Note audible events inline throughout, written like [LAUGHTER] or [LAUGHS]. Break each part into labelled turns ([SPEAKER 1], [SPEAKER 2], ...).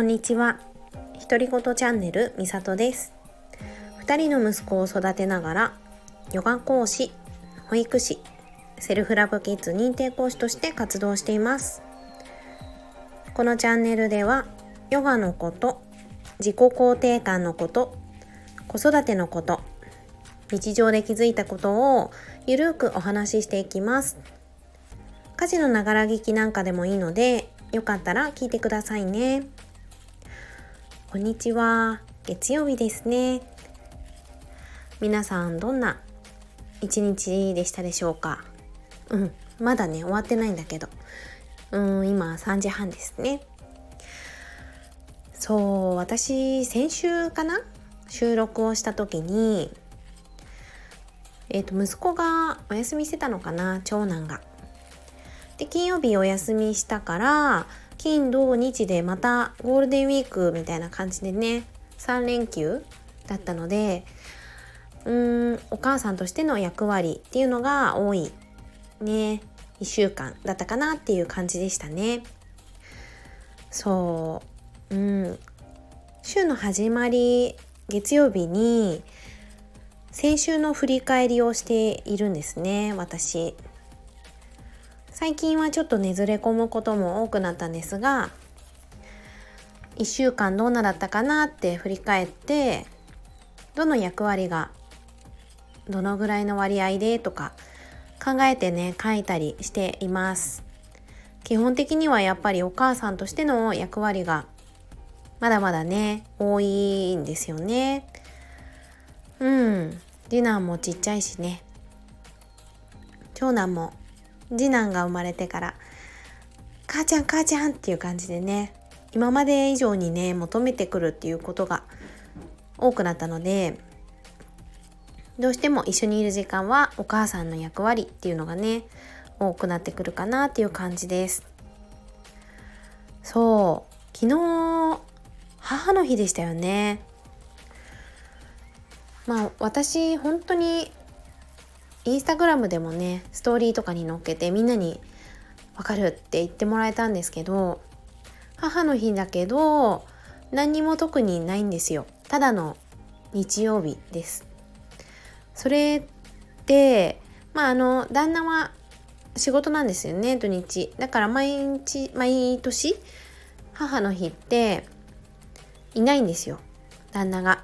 [SPEAKER 1] こんにちは。独り言チャンネルみさとです。二人の息子を育てながら、ヨガ講師、保育士、セルフラブキッズ認定講師として活動しています。このチャンネルでは、ヨガのこと、自己肯定感のこと、子育てのこと、日常で気づいたことをゆるくお話ししていきます。家事のながら聞きなんかでもいいので、よかったら聞いてくださいね。こんにちは。月曜日ですね。皆さんどんな一日でしたでしょうか？うん、まだね、終わってないんだけど。うん、今3時半ですね。そう、私、先週かな？収録をした時に、えっ、と、息子がお休みしてたのかな長男が。で金曜日お休みしたから金土日でまたゴールデンウィークみたいな感じでね3連休だったのでうーんお母さんとしての役割っていうのが多いね1週間だったかなっていう感じでしたね。そう。うん。週の始まり月曜日に先週の振り返りをしているんですね私。最近はちょっとねずれ込むことも多くなったんですが1週間どんなだったかなって振り返ってどの役割がどのぐらいの割合でとか考えてね書いたりしています。基本的にはやっぱりお母さんとしての役割がまだまだね多いんですよね。うん。次男もちっちゃいしね。長男も次男が生まれてから「母ちゃん母ちゃん」っていう感じでね今まで以上にね求めてくるっていうことが多くなったのでどうしても一緒にいる時間はお母さんの役割っていうのがね多くなってくるかなっていう感じです。そう。昨日母の日でしたよね。まあ私本当にインスタグラムでもねストーリーとかに載っけてみんなに「わかる」って言ってもらえたんですけど母の日だけど何にも特にないんですよ。ただの日曜日です。それってまああの旦那は仕事なんですよね土日。だから毎日毎年母の日っていないんですよ旦那が。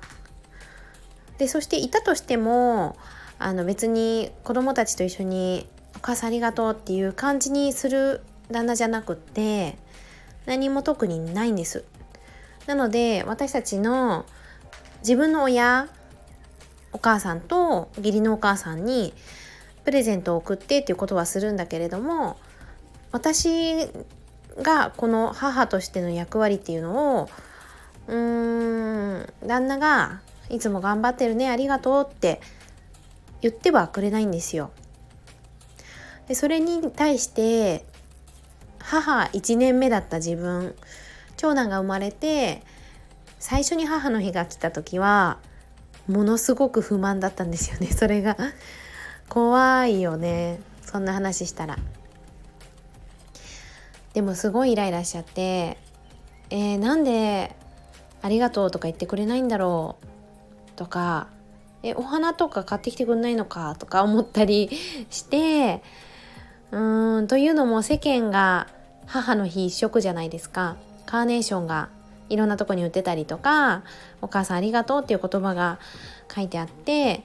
[SPEAKER 1] でそしていたとしてもあの別に子供たちと一緒に「お母さんありがとう」っていう感じにする旦那じゃなくって何も特にないんです。なので私たちの自分の親お母さんと義理のお母さんにプレゼントを送ってっていうことはするんだけれども私がこの母としての役割っていうのをうーん旦那が「いつも頑張ってるねありがとう」って言ってはくれないんですよ。でそれに対して母1年目だった自分長男が生まれて最初に母の日が来た時はものすごく不満だったんですよね。[LAUGHS] それが怖いよね。そんな話したら。でもすごいイライラしちゃってえー、なんでありがとうとか言ってくれないんだろうとかえお花とか買ってきてくんないのかとか思ったりしてうーんというのも世間が母の日一色じゃないですか。カーネーションがいろんなとこに売ってたりとかお母さんありがとうっていう言葉が書いてあって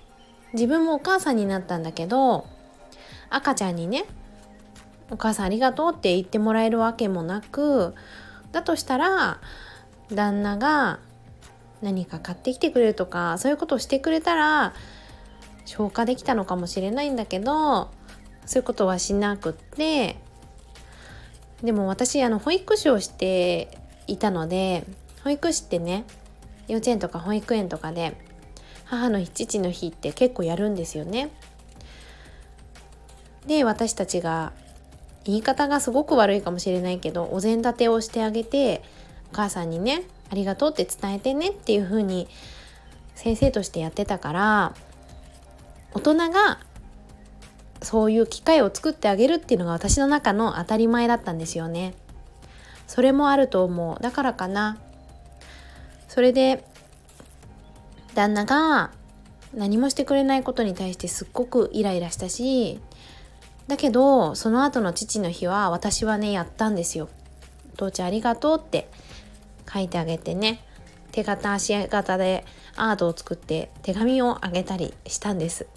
[SPEAKER 1] 自分もお母さんになったんだけど赤ちゃんにねお母さんありがとうって言ってもらえるわけもなくだとしたら旦那が何か買ってきてくれるとかそういうことをしてくれたら消化できたのかもしれないんだけどそういうことはしなくってでも私あの保育士をしていたので保育士ってね幼稚園とか保育園とかで母の日父の日って結構やるんですよね。で私たちが言い方がすごく悪いかもしれないけどお膳立てをしてあげてお母さんにねありがとうって伝えてねっていう風に先生としてやってたから大人がそういう機会を作ってあげるっていうのが私の中の当たり前だったんですよね。それもあると思うだからかなそれで旦那が何もしてくれないことに対してすっごくイライラしたしだけどその後の父の日は私はねやったんですよ。父ちゃんありがとうって書いてあげてね。手形足形でアートを作って手紙をあげたりしたんです。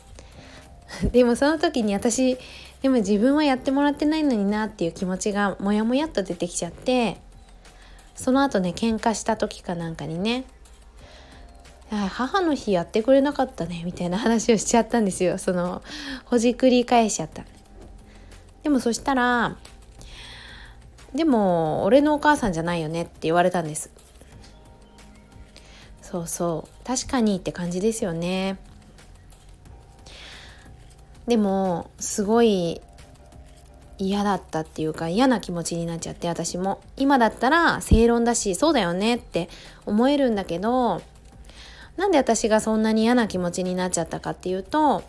[SPEAKER 1] [LAUGHS] でもその時に私でも自分はやってもらってないのになっていう気持ちがモヤモヤっと出てきちゃってその後ね喧嘩した時かなんかにね母の日やってくれなかったねみたいな話をしちゃったんですよ。そのほじくり返しちゃった。でもそしたらでも俺のお母さんじゃないよねって言われたんです。そうそう。確かにって感じですよね。でもすごい嫌だったっていうか嫌な気持ちになっちゃって私も。今だったら正論だしそうだよねって思えるんだけどなんで私がそんなに嫌な気持ちになっちゃったかっていうと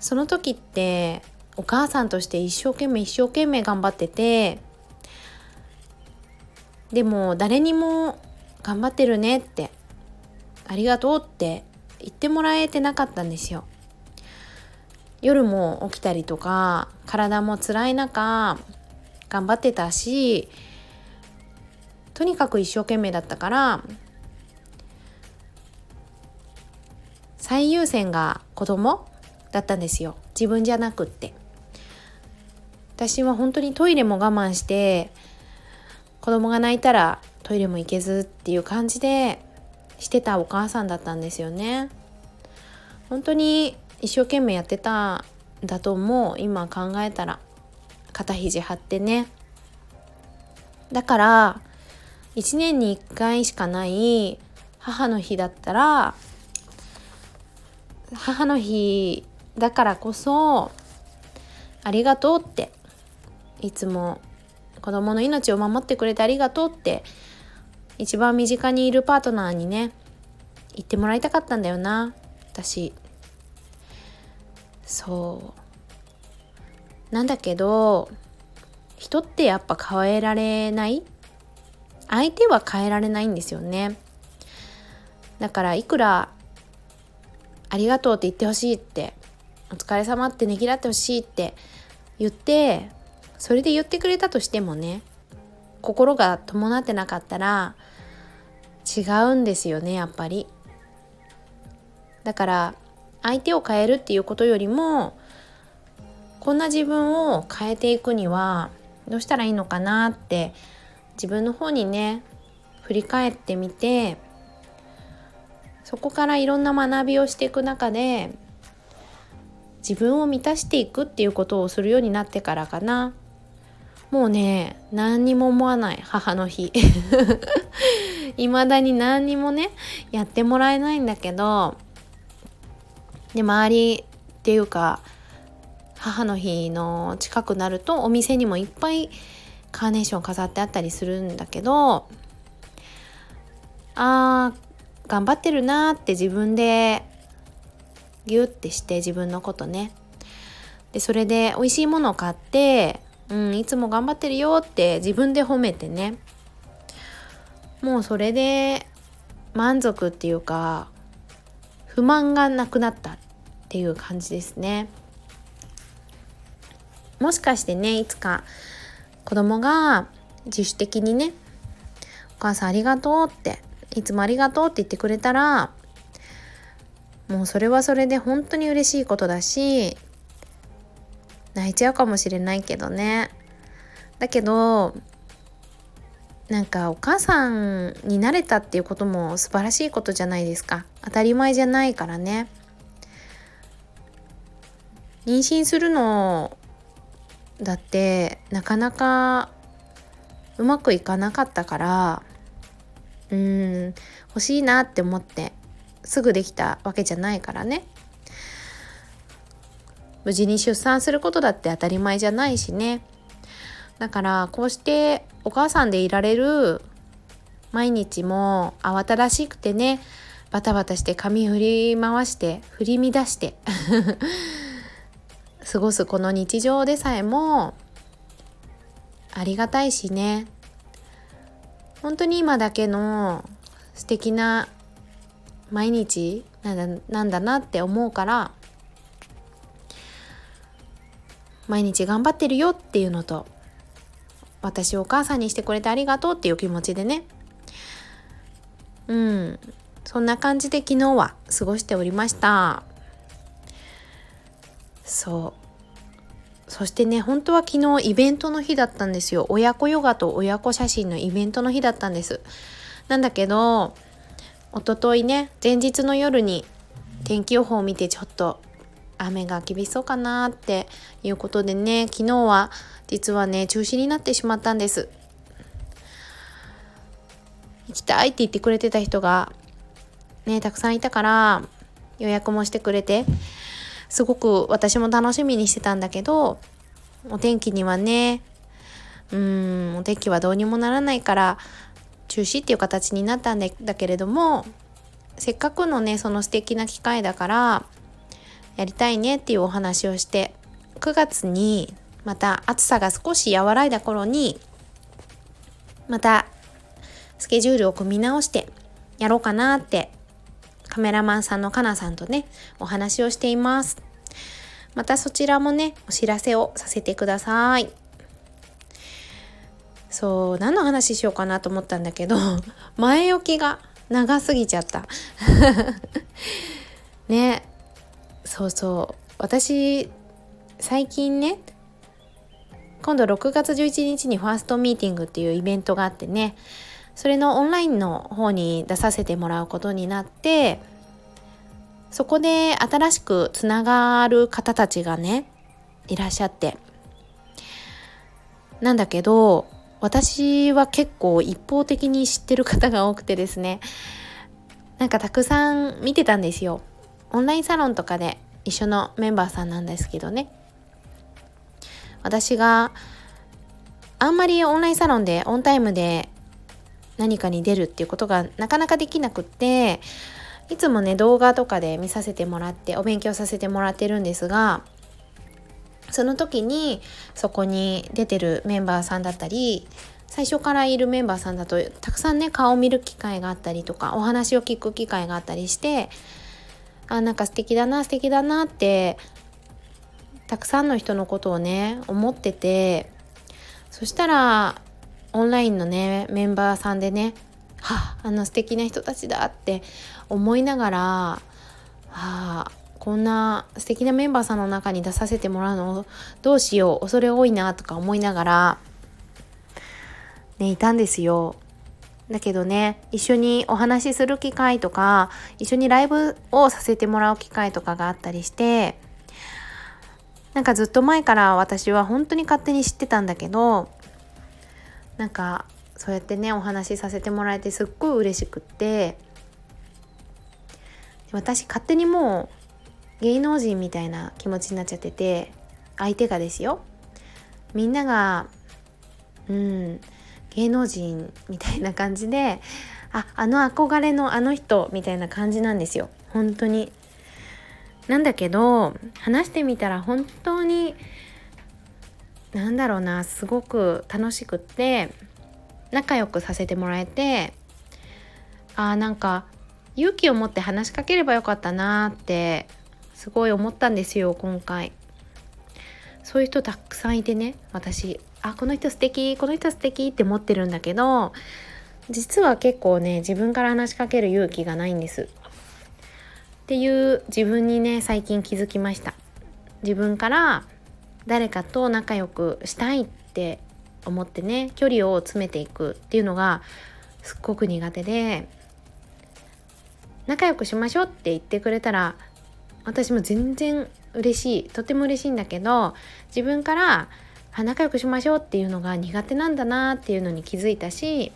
[SPEAKER 1] その時ってお母さんとして一生懸命一生懸命頑張っててでも誰にも頑張ってるねってありがとうって言ってもらえてなかったんですよ。夜も起きたりとか体も辛い中頑張ってたしとにかく一生懸命だったから最優先が子供だったんですよ自分じゃなくって私は本当にトイレも我慢して子供が泣いたらトイレも行けずっていう感じでしてたお母さんだったんですよね。本当に一生懸命やってたんだと思う。今考えたら肩肘張ってね。だから1年に1回しかない母の日だったら母の日だからこそありがとうっていつも子供の命を守ってくれてありがとうって一番身近にいるパートナーにね言ってもらいたかったんだよな。私。そう。なんだけど人ってやっぱ変えられない？相手は変えられないんですよね。だからいくらありがとうって言ってほしいってお疲れ様ってねぎらってほしいって言ってそれで言ってくれたとしてもね心が伴ってなかったら違うんですよねやっぱり。だから相手を変えるっていうことよりもこんな自分を変えていくにはどうしたらいいのかなって自分の方にね振り返ってみてそこからいろんな学びをしていく中で自分を満たしていくっていうことをするようになってからかな。もうね何にも思わない母の日。[LAUGHS] 未だに何にもねやってもらえないんだけどで周りっていうか母の日の近くなるとお店にもいっぱいカーネーション飾ってあったりするんだけどあー頑張ってるなって自分でギュッてして自分のことね。でそれで美味しいものを買ってうん、いつも頑張ってるよって自分で褒めてね。もうそれで満足っていうか不満がなくなったっていう感じですね。もしかしてねいつか子供が自主的にね「お母さんありがとう」って「いつもありがとう」って言ってくれたらもうそれはそれで本当に嬉しいことだし泣いちゃうかもしれないけどね。だけどなんかお母さんになれたっていうことも素晴らしいことじゃないですか。当たり前じゃないからね。妊娠するのだってなかなかうまくいかなかったからうん欲しいなって思ってすぐできたわけじゃないからね。無事に出産することだって当たり前じゃないしね。だからこうしてお母さんでいられる毎日も慌ただしくてねバタバタして髪振り回して振り乱して [LAUGHS] 過ごすこの日常でさえもありがたいしね。本当に今だけの素敵な毎日なんだなんだなって思うから毎日頑張ってるよっていうのと私をお母さんにしてくれてありがとうっていう気持ちでね。うん。そんな感じで昨日は過ごしておりました。そう。そしてね本当は昨日イベントの日だったんですよ。親子ヨガと親子写真のイベントの日だったんです。なんだけど一昨日ね前日の夜に天気予報を見てちょっと雨が厳しそうかなっていうことでね昨日は実はね中止になってしまったんです。行きたいって言ってくれてた人がねたくさんいたから予約もしてくれてすごく私も楽しみにしてたんだけどお天気にはねうんお天気はどうにもならないから中止っていう形になったんだけれどもせっかくのねその素敵な機会だからやりたいねっていうお話をして9月にまた暑さが少し和らいだ頃にまたスケジュールを組み直してやろうかなってカメラマンさんのかなさんとねお話をしています。またそちらもねお知らせをさせてください。そう何の話しようかなと思ったんだけど [LAUGHS] 前置きが長すぎちゃった。[LAUGHS] ねそうそう。私最近ね今度6月11日にファーストミーティングっていうイベントがあってねそれのオンラインの方に出させてもらうことになってそこで新しくつながる方たちがねいらっしゃって。なんだけど私は結構一方的に知ってる方が多くてですねなんかたくさん見てたんですよ。オンラインサロンとかで。一緒のメンバーさんなんですけどね。私があんまりオンラインサロンでオンタイムで何かに出るっていうことがなかなかできなくっていつもね動画とかで見させてもらってお勉強させてもらってるんですがその時にそこに出てるメンバーさんだったり最初からいるメンバーさんだとたくさんね顔を見る機会があったりとかお話を聞く機会があったりしてあなんか素敵だな素敵だなってたくさんの人のことをね思っててそしたらオンラインのねメンバーさんでねはああの素敵な人たちだって思いながらはあこんな素敵なメンバーさんの中に出させてもらうのどうしよう恐れ多いなとか思いながらねいたんですよ。だけどね一緒にお話しする機会とか一緒にライブをさせてもらう機会とかがあったりしてなんかずっと前から私は本当に勝手に知ってたんだけどなんかそうやってねお話しさせてもらえてすっごい嬉しくって私勝手にもう芸能人みたいな気持ちになっちゃってて相手がですよ。みんながうん芸能人みたいな感じでああの憧れのあの人みたいな感じなんですよ。本当に。なんだけど話してみたら本当になんだろうなすごく楽しくって仲良くさせてもらえてあーなんか勇気を持って話しかければよかったなってすごい思ったんですよ今回。そういう人たくさんいてね私。あこの人素敵この人素敵って思ってるんだけど実は結構ね自分から話しかける勇気がないんです。っていう自分にね最近気づきました。自分から誰かと仲良くしたいって思ってね距離を詰めていくっていうのがすっごく苦手で仲良くしましょうって言ってくれたら私も全然嬉しい。とても嬉しいんだけど自分から仲良くしましょうっていうのが苦手なんだなっていうのに気づいたし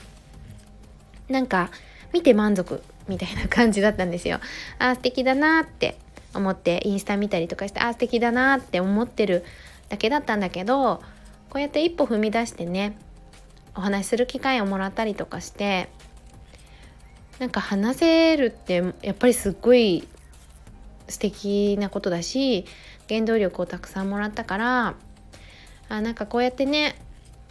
[SPEAKER 1] なんか見て満足みたいな感じだったんですよ。あ素敵だなって思ってインスタ見たりとかしてあ素敵だなって思ってるだけだったんだけどこうやって一歩踏み出してねお話しする機会をもらったりとかしてなんか話せるってやっぱりすっごい素敵なことだし原動力をたくさんもらったからあなんかこうやってね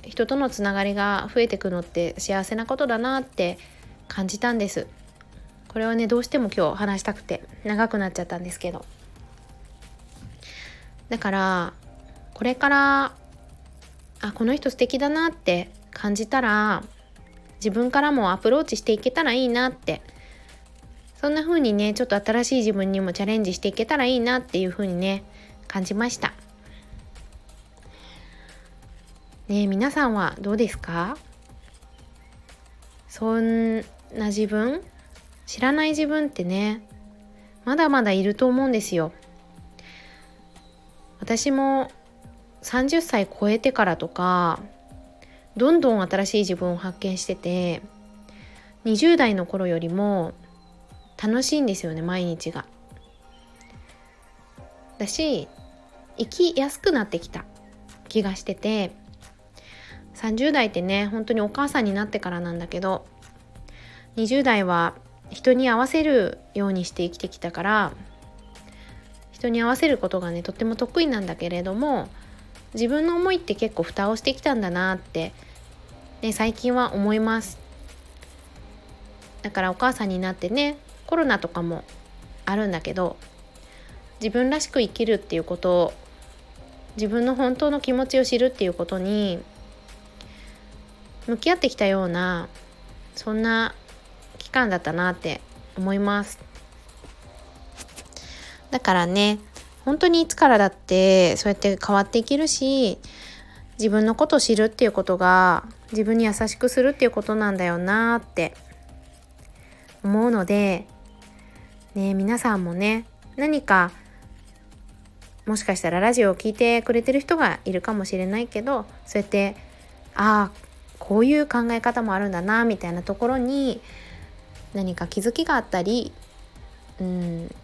[SPEAKER 1] 人とのつながりが増えてくのって幸せなことだなって感じたんです。これはねどうしても今日話したくて長くなっちゃったんですけど。だからこれからあこの人素敵だなって感じたら自分からもアプローチしていけたらいいなって。そんな風にねちょっと新しい自分にもチャレンジしていけたらいいなっていう風にね感じました。ね皆さんはどうですか？そんな自分？知らない自分ってねまだまだいると思うんですよ。私も30歳超えてからとかどんどん新しい自分を発見してて20代の頃よりも楽しいんですよね毎日が。だし生きやすくなってきた気がしてて30代ってね本当にお母さんになってからなんだけど20代は人に合わせるようにして生きてきたから人に合わせることがねとっても得意なんだけれども自分の思いって結構蓋をしてきたんだなって、ね、最近は思います。だからお母さんになってねコロナとかもあるんだけど自分らしく生きるっていうことを自分の本当の気持ちを知るっていうことに向き合ってきたようなそんな期間だったなって思います。だからね本当にいつからだってそうやって変わっていけるし自分のことを知るっていうことが自分に優しくするっていうことなんだよなって思うのでね皆さんもね何かもしかしたらラジオを聴いてくれてる人がいるかもしれないけどそうやってああこういう考え方もあるんだなみたいなところに何か気づきがあったりうん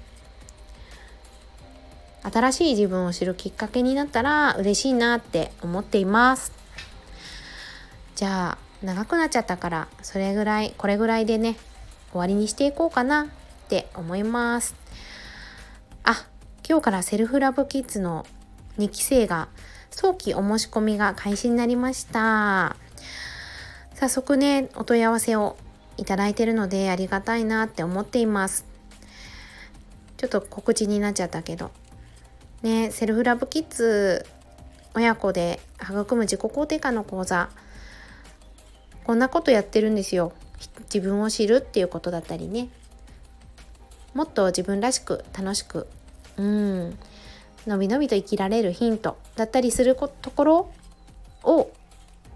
[SPEAKER 1] 新しい自分を知るきっかけになったら嬉しいなって思っています。じゃあ長くなっちゃったからそれぐらいこれぐらいでね終わりにしていこうかなって思います。あ今日からセルフラブキッズの2期生が早期お申し込みが開始になりました。早速ねお問い合わせをいただいてるのでありがたいなって思っています。ちょっと告知になっちゃったけど。ねセルフラブキッズ親子で育む自己肯定感の講座。こんなことやってるんですよ。自分を知るっていうことだったりね。もっと自分らしく楽しく。うん。のびのびと生きられるヒントだったりするところを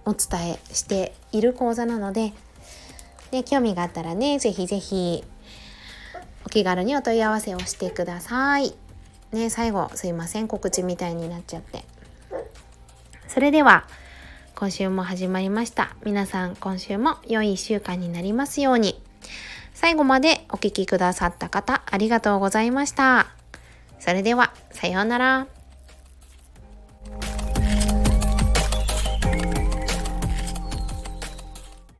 [SPEAKER 1] お伝えしている講座なので、ね、興味があったらね是非是非お気軽にお問い合わせをしてください。ね最後すいません告知みたいになっちゃって。それでは今週も始まりました。皆さん今週も良い1週間になりますように。最後までお聴きくださった方ありがとうございました。それではさようなら。